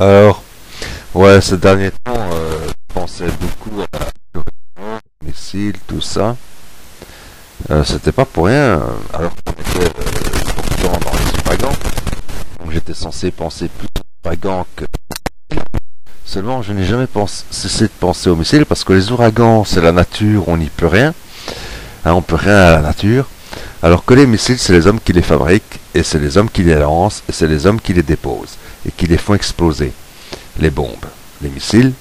Alors, ouais, ces derniers temps, euh, je pensais beaucoup à la missiles, tout ça. Euh, C'était pas pour rien, alors qu'on était euh, dans les ouragans. Donc j'étais censé penser plus aux ouragans que... Seulement, je n'ai jamais cessé de penser aux missiles parce que les ouragans, c'est la nature, on n'y peut rien. Hein, on peut rien à la nature. Alors que les missiles, c'est les hommes qui les fabriquent, et c'est les hommes qui les lancent, et c'est les hommes qui les déposent, et qui les font exploser. Les bombes, les missiles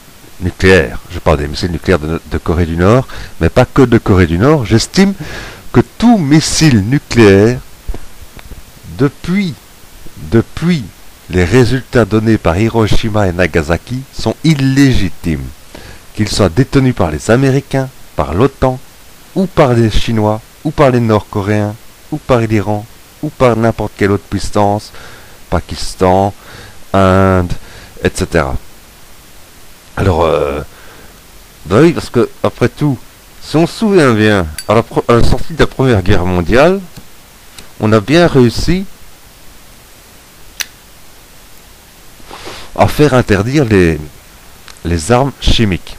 nucléaires. Je parle des missiles nucléaires de, Corée du Nord, mais pas que de Corée du Nord. J'estime que tout missile nucléaire, depuis, depuis les résultats donnés par Hiroshima et Nagasaki, sont illégitimes. Qu'ils soient détenus par les Américains, par l'OTAN, ou par les Chinois, ou par les Nord-Coréens, ou par l'Iran, ou par n'importe quelle autre puissance, Pakistan, Inde, etc. Alors, euh, bah oui, parce que, après tout, si on se souvient bien, à la, sortie de la Première Guerre mondiale, on a bien réussi à faire interdire les armes chimiques,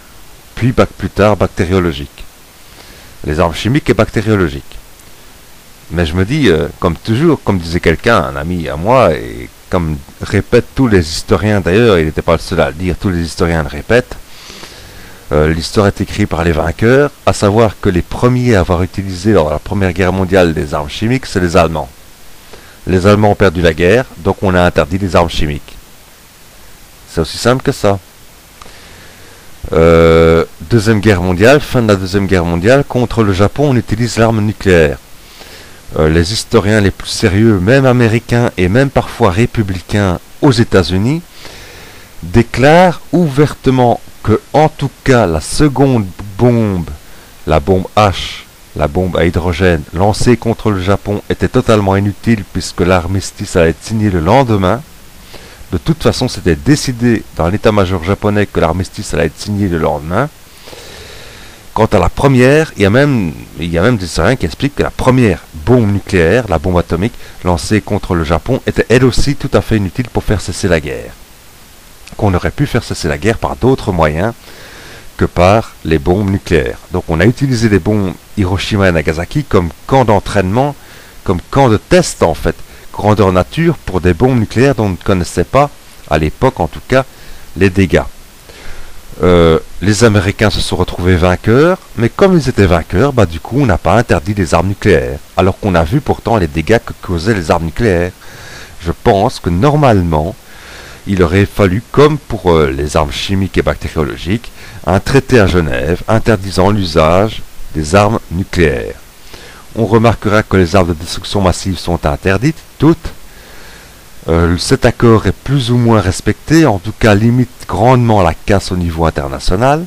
puis plus tard bactériologiques. Les armes chimiques et bactériologiques. Mais je me dis, euh, comme toujours, comme disait quelqu'un, un ami à moi, et comme répètent tous les historiens d'ailleurs, il n'était pas le seul à le dire, tous les historiens le répètent, euh, l'histoire est écrite par les vainqueurs, à savoir que les premiers à avoir utilisé lors de la Première Guerre mondiale des armes chimiques, c'est les Allemands. Les Allemands ont perdu la guerre, donc on a interdit les armes chimiques. C'est aussi simple que ça. Euh, deuxième guerre mondiale, fin de la deuxième guerre mondiale, contre le Japon, on utilise l'arme nucléaire. Euh, les historiens les plus sérieux, même américains et même parfois républicains aux États-Unis, déclarent ouvertement que, en tout cas, la seconde bombe, la bombe H, la bombe à hydrogène lancée contre le Japon était totalement inutile puisque l'armistice allait être signé le lendemain. De toute façon, c'était décidé dans l'état-major japonais que l'armistice allait être signé le lendemain. Quant à la première, il y a même, il y des historiens qui expliquent que la première bombe nucléaire, la bombe atomique, lancée contre le Japon, était elle aussi tout à fait inutile pour faire cesser la guerre. Qu'on aurait pu faire cesser la guerre par d'autres moyens que par les bombes nucléaires. Donc on a utilisé les bombes Hiroshima et Nagasaki comme camp d'entraînement, comme camp de test en fait, grandeur nature pour des bombes nucléaires dont on ne connaissait pas, à l'époque en tout cas, les dégâts. Euh, les Américains se sont retrouvés vainqueurs, mais comme ils étaient vainqueurs, bah du coup on n'a pas interdit les armes nucléaires, alors qu'on a vu pourtant les dégâts que causaient les armes nucléaires. Je pense que normalement, il aurait fallu, comme pour euh, les armes chimiques et bactériologiques, un traité à Genève interdisant l'usage des armes nucléaires. On remarquera que les armes de destruction massive sont interdites, toutes, euh, cet accord est plus ou moins respecté, en tout cas limite grandement la casse au niveau international.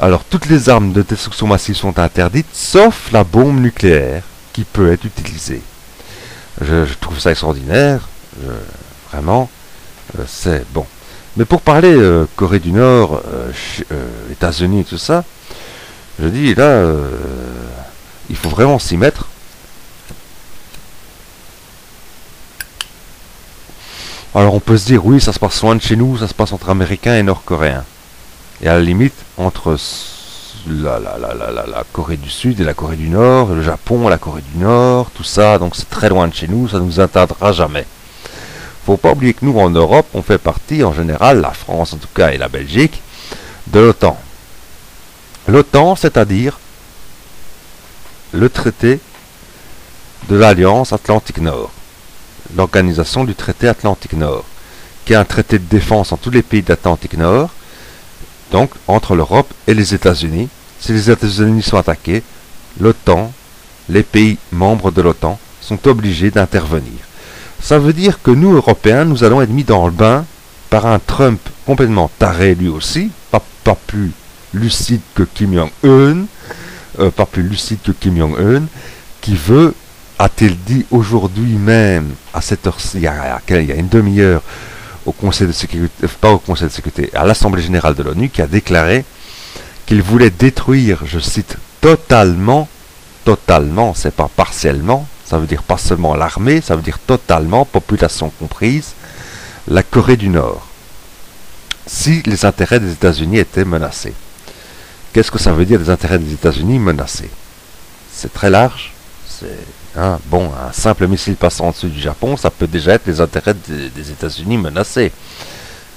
Alors toutes les armes de destruction massive sont interdites, sauf la bombe nucléaire qui peut être utilisée. Je, trouve ça extraordinaire, je, vraiment, euh, c'est bon. Mais pour parler euh, Corée du Nord, euh, États-Unis et tout ça, je dis là, il faut vraiment s'y mettre. Alors on peut se dire, oui, ça se passe loin de chez nous, ça se passe entre Américains et Nord-Coréens. Et à la limite, entre la, la, la, la, Corée du Sud et la Corée du Nord, le Japon, la Corée du Nord, tout ça, donc c'est très loin de chez nous, ça ne nous atteindra jamais. Faut pas oublier que nous, en Europe, on fait partie, en général, la France en tout cas et la Belgique, de l'OTAN. L'OTAN, c'est-à-dire le traité de l'Alliance Atlantique Nord l'organisation du traité Atlantique Nord, qui est un traité de défense en tous les pays d'Atlantique Nord, donc entre l'Europe et les États-Unis. Si les États-Unis sont attaqués, l'OTAN, les pays membres de l'OTAN, sont obligés d'intervenir. Ça veut dire que nous, Européens, nous allons être mis dans le bain par un Trump complètement taré lui aussi, pas, pas plus lucide que Kim Jong-un, euh, pas plus lucide que Kim Jong-un, qui veut a-t-il dit aujourd'hui même, à cette heure il y a, y a une demi-heure, au Conseil de sécurité, pas au Conseil de sécurité, à l'Assemblée générale de l'ONU, qui a déclaré qu'il voulait détruire, je cite, totalement, totalement, c'est pas partiellement, ça veut dire pas seulement l'armée, ça veut dire totalement, population comprise, la Corée du Nord. si les intérêts des États-Unis étaient menacés. Qu'est-ce que ça veut dire les intérêts des États-Unis menacés? C'est très large. Hein, bon, un simple missile passant en du Japon, ça peut déjà être les intérêts des, États-Unis menacés.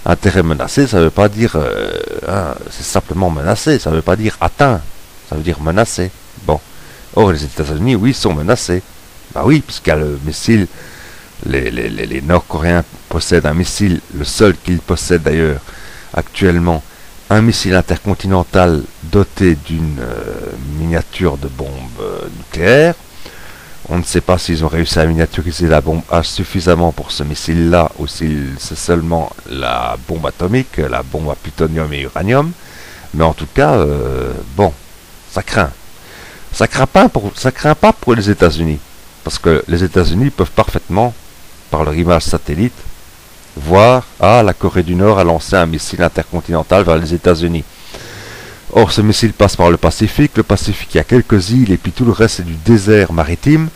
Intérêt menacé, ça ne veut pas dire, euh, hein, c'est simplement menacé, ça ne veut pas dire atteint, ça veut dire menacé. Bon, or les États-Unis, oui, sont menacés. Bah oui, puisqu'il y a le missile les, Nord-Coréens possèdent un missile, le seul qu'ils possèdent d'ailleurs actuellement, un missile intercontinental doté d'une euh, miniature de bombe euh, nucléaire. On ne sait pas s'ils ont réussi à miniaturiser la bombe H suffisamment pour ce missile-là ou si c'est seulement la bombe atomique, la bombe à plutonium et uranium. Mais en tout cas, euh, bon, ça craint. Ça craint pas pour, craint pas pour les États-Unis, parce que les États-Unis peuvent parfaitement par leur image satellite, voir Ah, la Corée du Nord a lancé un missile intercontinental vers les États-Unis. Or, ce missile passe par le Pacifique. Le Pacifique, il y a quelques îles et puis tout le reste, c'est du désert maritime.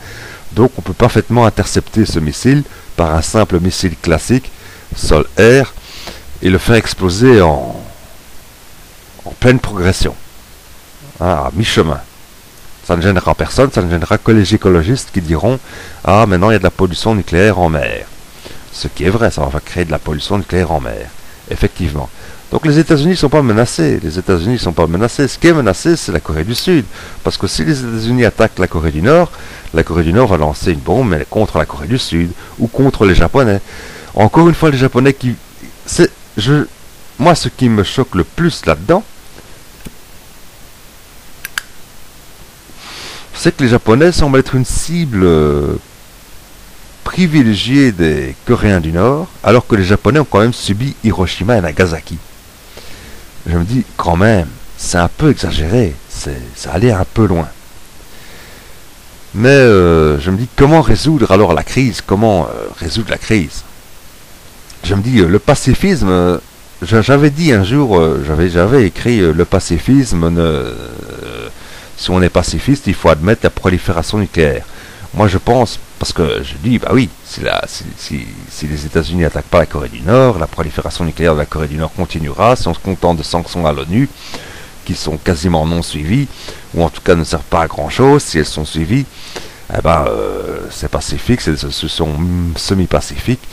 Donc, on peut parfaitement intercepter ce missile par un simple missile classique, sol-air, et le faire exploser en, en pleine progression, ah, à mi-chemin. Ça ne gênera personne, ça ne gênera que les écologistes qui diront Ah, maintenant il y a de la pollution nucléaire en mer. Ce qui est vrai, ça va créer de la pollution nucléaire en mer. Effectivement. Donc les États-Unis ne sont pas menacés. Les États-Unis ne sont pas menacés. Ce qui est menacé, c'est la Corée du Sud. Parce que si les États-Unis attaquent la Corée du Nord, la Corée du Nord va lancer une bombe contre la Corée du Sud ou contre les Japonais. Encore une fois, les Japonais qui. Je, moi, ce qui me choque le plus là-dedans, c'est que les Japonais semblent être une cible euh, privilégiée des Coréens du Nord, alors que les Japonais ont quand même subi Hiroshima et Nagasaki. Je me dis, quand même, c'est un peu exagéré, ça allait un peu loin. Mais euh, je me dis, comment résoudre alors la crise? Comment euh, résoudre la crise? Je me dis, le pacifisme, j'avais dit un jour, j'avais écrit, le pacifisme ne si on est pacifiste, il faut admettre la prolifération nucléaire. Moi, je pense, parce que je dis, bah oui, si, si, les États-Unis n'attaquent pas la Corée du Nord, la prolifération nucléaire de la Corée du Nord continuera. Si on se contente de sanctions à l'ONU, qui sont quasiment non suivies, ou en tout cas ne servent pas à grand-chose, si elles sont suivies, eh ben, euh, c'est pacifique, ce sont semi-pacifiques.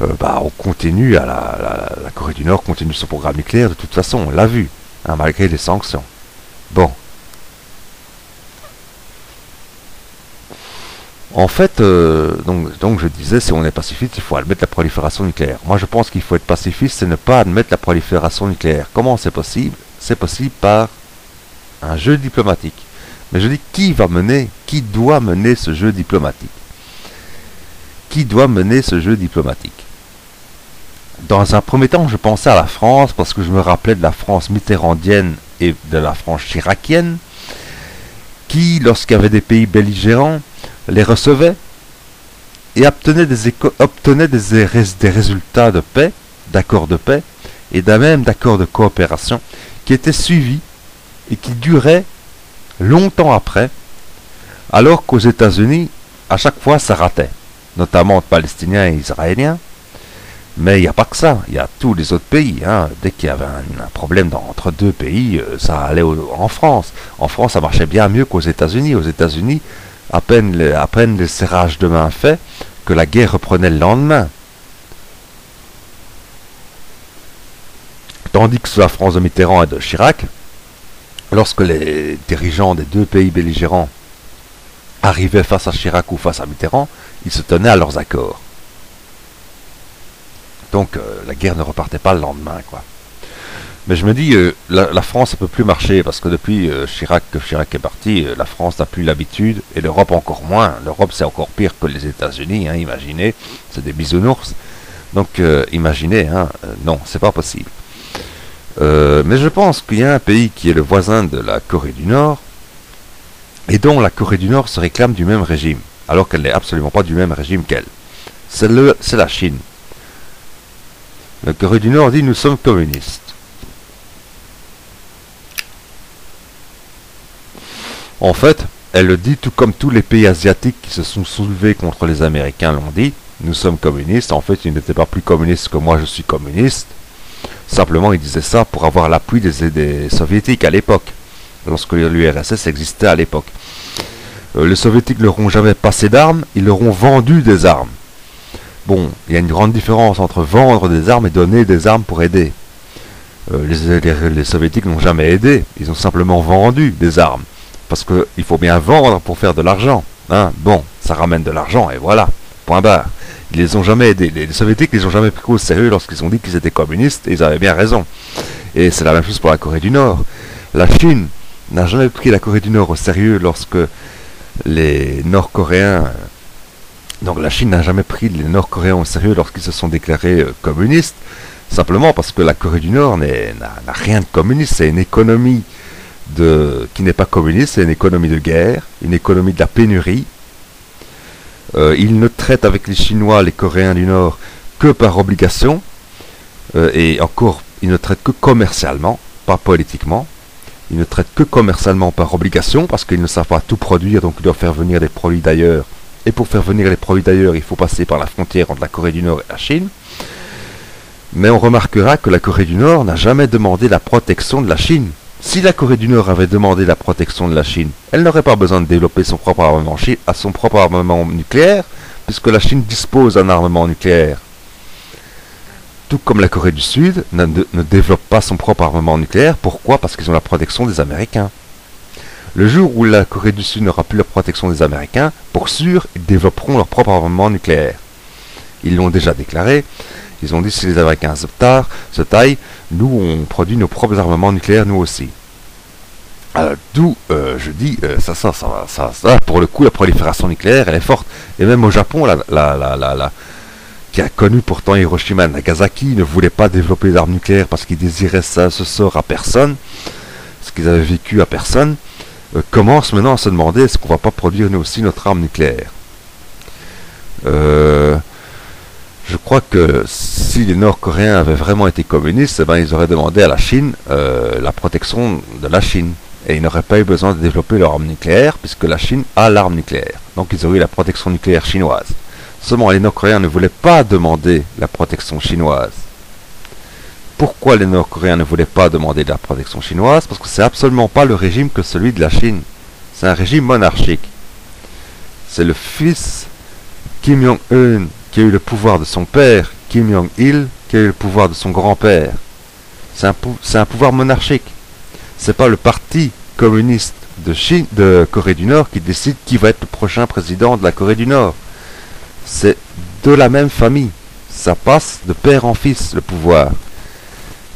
Euh, bah, on continue à la, la, Corée du Nord continue son programme nucléaire de toute façon, on l'a vu, hein, malgré les sanctions. Bon, En fait, euh, donc, je disais, si on est pacifiste, il faut admettre la prolifération nucléaire. Moi, je pense qu'il faut être pacifiste, c'est ne pas admettre la prolifération nucléaire. Comment c'est possible? C'est possible par un jeu diplomatique. Mais je dis, qui va mener, qui doit mener ce jeu diplomatique? Qui doit mener ce jeu diplomatique? Dans un premier temps, je pensais à la France, parce que je me rappelais de la France mitterrandienne et de la France chiracienne, qui, lorsqu'il y avait des pays belligérants, les recevait et obtenait des, obtenait des, des résultats de paix, d'accords de paix et même d'accords de coopération qui étaient suivis et qui duraient longtemps après, alors qu'aux États-Unis, à chaque fois, ça ratait, notamment entre Palestiniens et Israéliens. Mais il n'y a pas que ça, il y a tous les autres pays. Hein. Dès qu'il y avait un, problème entre deux pays, euh, ça allait en France. En France, ça marchait bien mieux qu'aux États-Unis. Aux États-Unis, à peine, le, serrage de main fait, que la guerre reprenait le lendemain. Tandis que sous la France de Mitterrand et de Chirac, lorsque les dirigeants des deux pays belligérants arrivaient face à Chirac ou face à Mitterrand, ils se tenaient à leurs accords. Donc euh, la guerre ne repartait pas le lendemain. Mais je me dis, euh, la, France ne peut plus marcher parce que depuis euh, Chirac, que Chirac est parti, euh, la France n'a plus l'habitude et l'Europe encore moins. L'Europe c'est encore pire que les États-Unis, hein, imaginez, c'est des bisounours. Donc imaginez, hein, non, c'est pas possible. mais je pense qu'il y a un pays qui est le voisin de la Corée du Nord et dont la Corée du Nord se réclame du même régime, alors qu'elle n'est absolument pas du même régime qu'elle. C'est la Chine. La Corée du Nord dit nous sommes communistes. En fait, elle le dit tout comme tous les pays asiatiques qui se sont soulevés contre les Américains l'ont dit. Nous sommes communistes. En fait, ils n'étaient pas plus communistes que moi je suis communiste. Simplement, il disait ça pour avoir l'appui des, des soviétiques à l'époque, lorsque l'URSS existait à l'époque. Euh, les soviétiques ne leur ont jamais passé d'armes, ils leur ont vendu des armes. Bon, il y a une grande différence entre vendre des armes et donner des armes pour aider. Euh, les, soviétiques n'ont jamais aidé, ils ont simplement vendu des armes. Parce qu'il faut bien vendre pour faire de l'argent. Hein. Bon, ça ramène de l'argent et voilà, point barre. Les ont jamais. Les, soviétiques les ont jamais pris au sérieux lorsqu'ils ont dit qu'ils étaient communistes et ils avaient bien raison. Et c'est la même chose pour la Corée du Nord. La Chine n'a jamais pris la Corée du Nord au sérieux lorsque les Nord-Coréens donc la Chine n'a jamais pris les Nord-Coréens au sérieux lorsqu'ils se sont déclarés euh, communistes, simplement parce que la Corée du Nord n'a rien de communiste, c'est une économie qui n'est pas communiste, c'est une économie de guerre, une économie de la pénurie. Euh, ils ne traitent avec les Chinois, les Coréens du Nord, que par obligation, euh, et encore, ils ne traitent que commercialement, pas politiquement. Ils ne traitent que commercialement par obligation, parce qu'ils ne savent pas tout produire, donc ils doivent faire venir des produits d'ailleurs et pour faire venir les produits d'ailleurs, il faut passer par la frontière entre la Corée du Nord et la Chine. Mais on remarquera que la Corée du Nord n'a jamais demandé la protection de la Chine. Si la Corée du Nord avait demandé la protection de la Chine, elle n'aurait pas besoin de développer son propre armement, nucléaire, puisque la Chine dispose d'un armement nucléaire. Tout comme la Corée du Sud ne développe pas son propre armement nucléaire. Pourquoi? Parce qu'ils ont la protection des Américains. Le jour où la Corée du Sud n'aura plus la protection des Américains, pour sûr, ils développeront leur propre armement nucléaire. Ils l'ont déjà déclaré. Ils ont dit si les Américains se, se taillent, nous on produit nos propres armements nucléaires nous aussi. D'où euh, je dis, euh, ça, ça, ça, ça, ça, pour le coup, la prolifération nucléaire, elle est forte. Et même au Japon, la, la, la, la, qui a connu pourtant Hiroshima Nagasaki, ne voulait pas développer des armes nucléaires parce qu'ils désiraient ça, ce sort à personne, ce qu'ils avaient vécu à personne. Euh, commence maintenant à se demander est-ce qu'on va pas produire nous aussi notre arme nucléaire? Euh, je crois que si les Nord-Coréens avaient vraiment été communistes, eh ben, ils auraient demandé à la Chine euh, la protection de la Chine. Et ils n'auraient pas eu besoin de développer leur arme nucléaire, puisque la Chine a l'arme nucléaire. Donc ils auraient eu la protection nucléaire chinoise. Seulement les Nord-Coréens ne voulaient pas demander la protection chinoise. Pourquoi les Nord-Coréens ne voulaient pas demander de la protection chinoise? Parce que c'est absolument pas le régime que celui de la Chine. C'est un régime monarchique. C'est le fils Kim Jong-un qui a eu le pouvoir de son père, Kim Jong-il, qui a eu le pouvoir de son grand-père. C'est un, pouvoir monarchique. C'est pas le parti communiste de, Corée du Nord qui décide qui va être le prochain président de la Corée du Nord. C'est de la même famille. Ça passe de père en fils le pouvoir.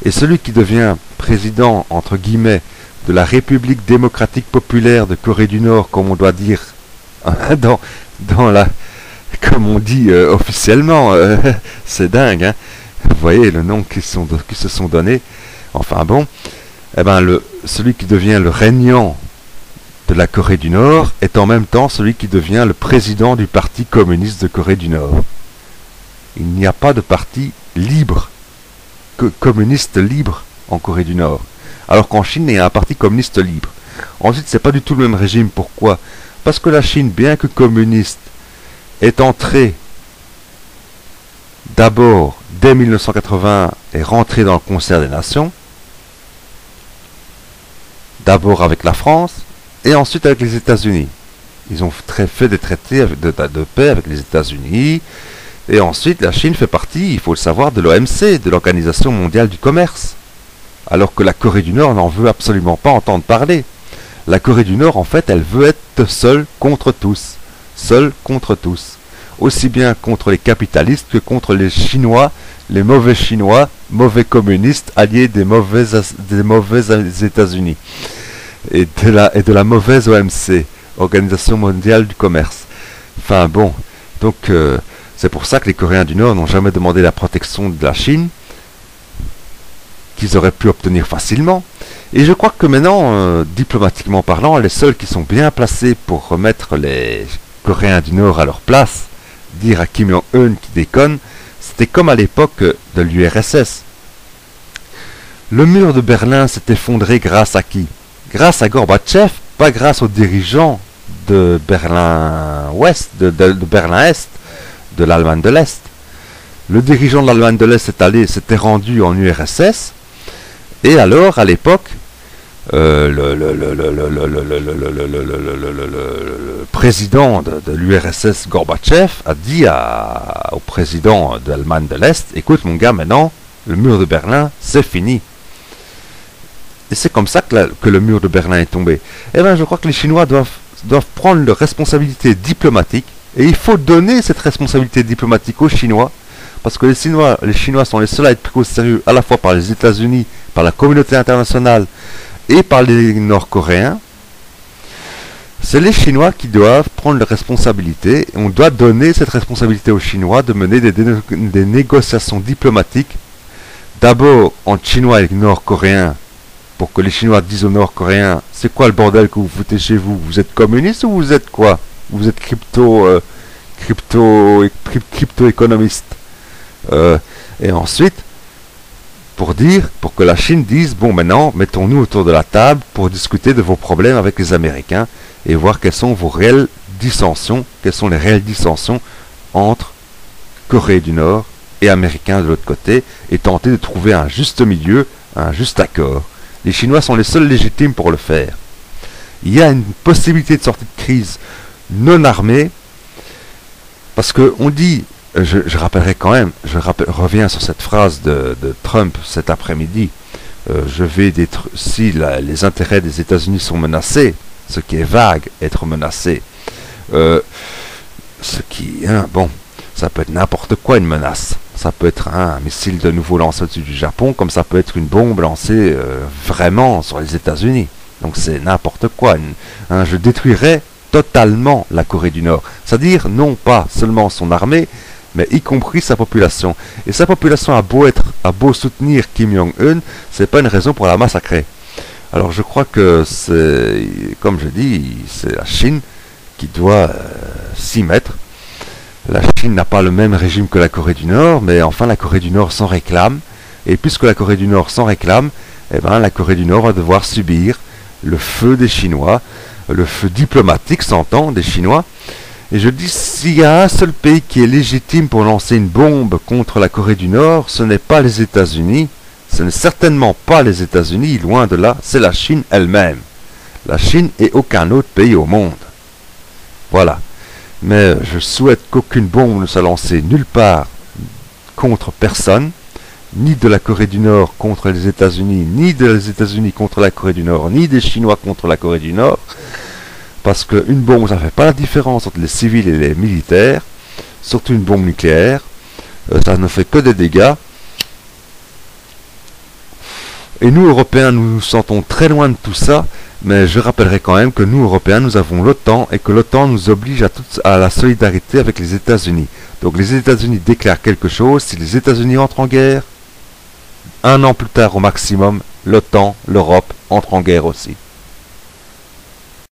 Et celui qui devient président, entre guillemets, de la République démocratique populaire de Corée du Nord, comme on doit dire dans la, comme on dit euh, officiellement, euh, c'est dingue, hein vous voyez le nom qui, sont, qui se sont donnés. Enfin bon, eh ben le, celui qui devient le régnant de la Corée du Nord est en même temps celui qui devient le président du Parti communiste de Corée du Nord. Il n'y a pas de parti libre communiste libre en Corée du Nord. Alors qu'en Chine, il y a un parti communiste libre. Ensuite, c'est pas du tout le même régime. Pourquoi? Parce que la Chine, bien que communiste, est entrée d'abord, dès 1980, est rentrée dans le concert des nations. D'abord avec la France, et ensuite avec les États-Unis. Ils ont fait des traités de paix avec les États-Unis, et ensuite, la Chine fait partie, il faut le savoir, de l'OMC, de l'Organisation mondiale du commerce. Alors que la Corée du Nord n'en veut absolument pas entendre parler. La Corée du Nord, en fait, elle veut être seule contre tous. Seule contre tous. Aussi bien contre les capitalistes que contre les Chinois, les mauvais Chinois, mauvais communistes, alliés des mauvais, États-Unis. Et, de la, et de la mauvaise OMC, Organisation mondiale du commerce. Enfin bon, donc... Euh, c'est pour ça que les Coréens du Nord n'ont jamais demandé la protection de la Chine, qu'ils auraient pu obtenir facilement. Et je crois que maintenant, euh, diplomatiquement parlant, les seuls qui sont bien placés pour remettre les Coréens du Nord à leur place, dire à Kim Jong-un qui déconne, c'était comme à l'époque de l'URSS. Le mur de Berlin s'est effondré grâce à qui? Grâce à Gorbatchev, pas grâce aux dirigeants de Berlin Ouest, de Berlin Est de l'Allemagne de l'Est. le dirigeant de l'Allemagne de l'Est s'est s'était rendu en URSS, et alors, à l'époque, le, président de, l'URSS Gorbatchev a dit au président de l'Allemagne de l'Est, écoute mon gars, maintenant, le mur de Berlin, c'est fini. Et c'est comme ça que, le mur de Berlin est tombé. Eh bien, je crois que les Chinois doivent, prendre leurs responsabilités diplomatiques, et il faut donner cette responsabilité diplomatique aux Chinois, parce que les Chinois, les Chinois sont les seuls à être pris au sérieux à la fois par les États-Unis, par la communauté internationale et par les Nord-Coréens. C'est les Chinois qui doivent prendre leurs responsabilités. On doit donner cette responsabilité aux Chinois de mener des, négociations diplomatiques, d'abord entre Chinois et Nord-Coréens, pour que les Chinois disent aux Nord-Coréens, c'est quoi le bordel que vous foutez chez vous? Vous êtes communiste ou vous êtes quoi? Vous êtes crypto, euh, crypto, crypto économiste. Euh, et ensuite, pour dire, pour que la Chine dise, bon maintenant, mettons-nous autour de la table pour discuter de vos problèmes avec les Américains et voir quelles sont vos réelles dissensions, quelles sont les réelles dissensions entre Corée du Nord et Américains de l'autre côté, et tenter de trouver un juste milieu, un juste accord. Les Chinois sont les seuls légitimes pour le faire. Il y a une possibilité de sortie de crise non armée, parce qu'on dit, je, rappellerai quand même, je reviens sur cette phrase de, Trump cet après-midi, euh, je vais détruire, si les intérêts des États-Unis sont menacés, ce qui est vague, être menacé, euh, ce qui, hein, bon, ça peut être n'importe quoi une menace. Ça peut être un missile de nouveau lancé au-dessus du Japon, comme ça peut être une bombe lancée euh, vraiment sur les États-Unis. Donc c'est n'importe quoi. Hein, je détruirais totalement la Corée du Nord. C'est-à-dire non pas seulement son armée, mais y compris sa population. Et sa population a beau être, a beau soutenir Kim Jong-un, c'est pas une raison pour la massacrer. Alors je crois que c'est, comme je dis, c'est la Chine qui doit euh, s'y mettre la Chine n'a pas le même régime que la Corée du Nord, mais enfin la Corée du Nord s'en réclame. Et puisque la Corée du Nord s'en réclame, eh ben, la Corée du Nord va devoir subir le feu des Chinois, le feu diplomatique s'entend des Chinois. Et je dis, s'il y a un seul pays qui est légitime pour lancer une bombe contre la Corée du Nord, ce n'est pas les États-Unis, ce n'est certainement pas les États-Unis, loin de là, c'est la Chine elle-même. La Chine et aucun autre pays au monde. Voilà mais je souhaite qu'aucune bombe ne soit lancée nulle part contre personne, ni de la Corée du Nord contre les États-Unis, ni des États-Unis contre la Corée du Nord, ni des Chinois contre la Corée du Nord, parce qu'une bombe, ça ne fait pas la différence entre les civils et les militaires, surtout une bombe nucléaire, euh, ça ne fait que des dégâts. Et nous, Européens, nous nous sentons très loin de tout ça, mais je rappellerai quand même que nous, Européens, nous avons l'OTAN et que l'OTAN nous oblige à, à la solidarité avec les États-Unis. Donc les États-Unis déclarent quelque chose, si les États-Unis entrent en guerre, un an plus tard au maximum, l'OTAN, l'Europe, entrent en guerre aussi.